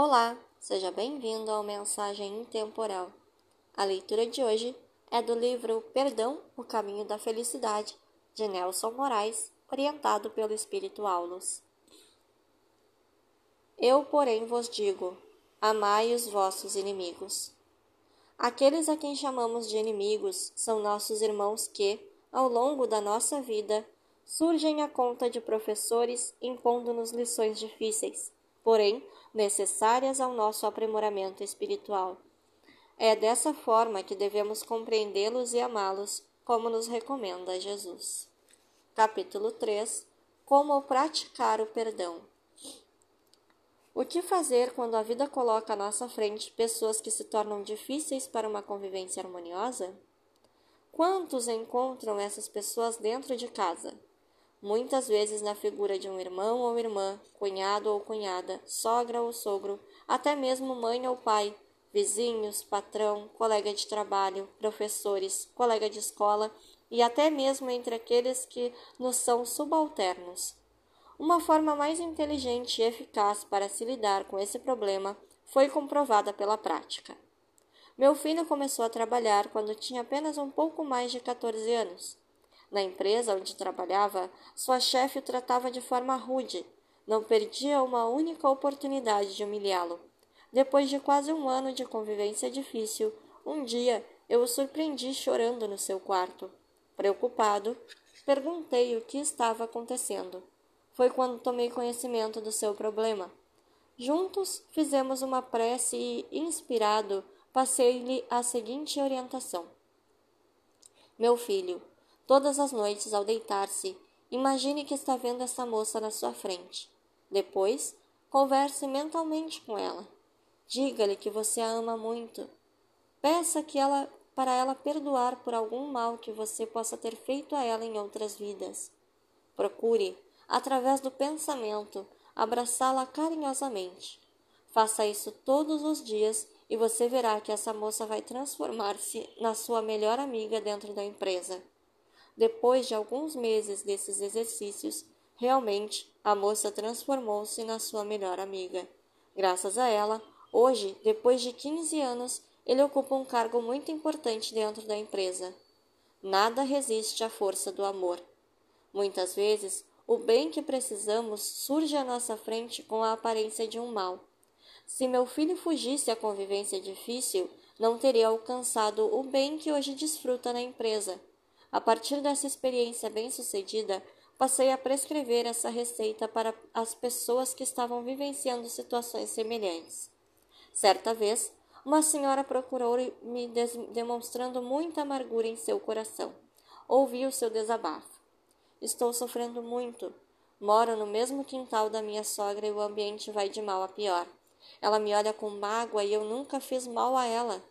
Olá, seja bem-vindo ao Mensagem Intemporal. A leitura de hoje é do livro Perdão, o Caminho da Felicidade, de Nelson Moraes, orientado pelo Espírito Aulos. Eu, porém, vos digo: amai os vossos inimigos. Aqueles a quem chamamos de inimigos são nossos irmãos que, ao longo da nossa vida, surgem à conta de professores impondo-nos lições difíceis porém necessárias ao nosso aprimoramento espiritual. É dessa forma que devemos compreendê-los e amá-los, como nos recomenda Jesus. Capítulo 3 Como praticar o perdão. O que fazer quando a vida coloca à nossa frente pessoas que se tornam difíceis para uma convivência harmoniosa? Quantos encontram essas pessoas dentro de casa? Muitas vezes na figura de um irmão ou irmã, cunhado ou cunhada, sogra ou sogro, até mesmo mãe ou pai, vizinhos, patrão, colega de trabalho, professores, colega de escola e até mesmo entre aqueles que nos são subalternos. Uma forma mais inteligente e eficaz para se lidar com esse problema foi comprovada pela prática. Meu filho começou a trabalhar quando tinha apenas um pouco mais de 14 anos. Na empresa onde trabalhava, sua chefe o tratava de forma rude. Não perdia uma única oportunidade de humilhá-lo. Depois de quase um ano de convivência difícil, um dia eu o surpreendi chorando no seu quarto. Preocupado, perguntei o que estava acontecendo. Foi quando tomei conhecimento do seu problema. Juntos fizemos uma prece e, inspirado, passei-lhe a seguinte orientação: Meu filho, Todas as noites, ao deitar-se, imagine que está vendo essa moça na sua frente. Depois, converse mentalmente com ela. Diga-lhe que você a ama muito. Peça que ela para ela perdoar por algum mal que você possa ter feito a ela em outras vidas. Procure, através do pensamento, abraçá-la carinhosamente. Faça isso todos os dias e você verá que essa moça vai transformar-se na sua melhor amiga dentro da empresa. Depois de alguns meses desses exercícios, realmente a moça transformou-se na sua melhor amiga. Graças a ela, hoje, depois de 15 anos, ele ocupa um cargo muito importante dentro da empresa. Nada resiste à força do amor. Muitas vezes, o bem que precisamos surge à nossa frente com a aparência de um mal. Se meu filho fugisse à convivência difícil, não teria alcançado o bem que hoje desfruta na empresa. A partir dessa experiência bem-sucedida, passei a prescrever essa receita para as pessoas que estavam vivenciando situações semelhantes. Certa vez, uma senhora procurou-me demonstrando muita amargura em seu coração. Ouvi o seu desabafo. Estou sofrendo muito. Moro no mesmo quintal da minha sogra e o ambiente vai de mal a pior. Ela me olha com mágoa e eu nunca fiz mal a ela.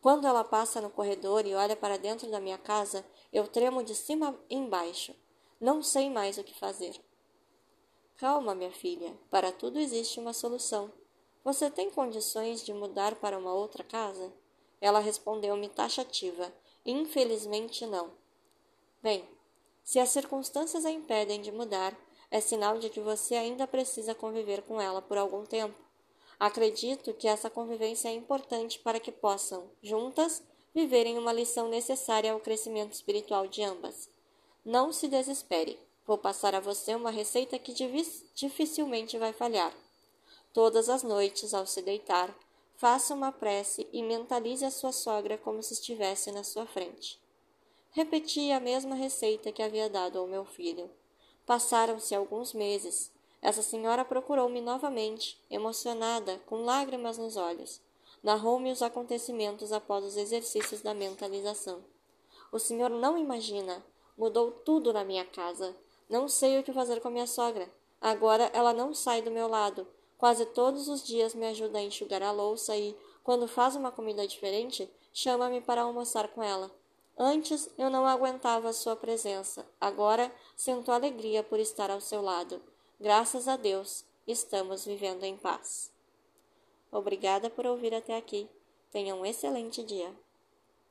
Quando ela passa no corredor e olha para dentro da minha casa, eu tremo de cima embaixo. Não sei mais o que fazer. Calma, minha filha. Para tudo existe uma solução. Você tem condições de mudar para uma outra casa? Ela respondeu-me taxativa. Infelizmente não. Bem, se as circunstâncias a impedem de mudar, é sinal de que você ainda precisa conviver com ela por algum tempo. Acredito que essa convivência é importante para que possam, juntas, viverem uma lição necessária ao crescimento espiritual de ambas. Não se desespere. Vou passar a você uma receita que dificilmente vai falhar. Todas as noites, ao se deitar, faça uma prece e mentalize a sua sogra como se estivesse na sua frente. Repeti a mesma receita que havia dado ao meu filho. Passaram-se alguns meses essa senhora procurou-me novamente, emocionada, com lágrimas nos olhos. Narrou-me os acontecimentos após os exercícios da mentalização. O senhor não imagina. Mudou tudo na minha casa. Não sei o que fazer com minha sogra. Agora ela não sai do meu lado. Quase todos os dias me ajuda a enxugar a louça e, quando faz uma comida diferente, chama-me para almoçar com ela. Antes eu não aguentava sua presença. Agora sinto alegria por estar ao seu lado. Graças a Deus, estamos vivendo em paz. Obrigada por ouvir até aqui. Tenha um excelente dia.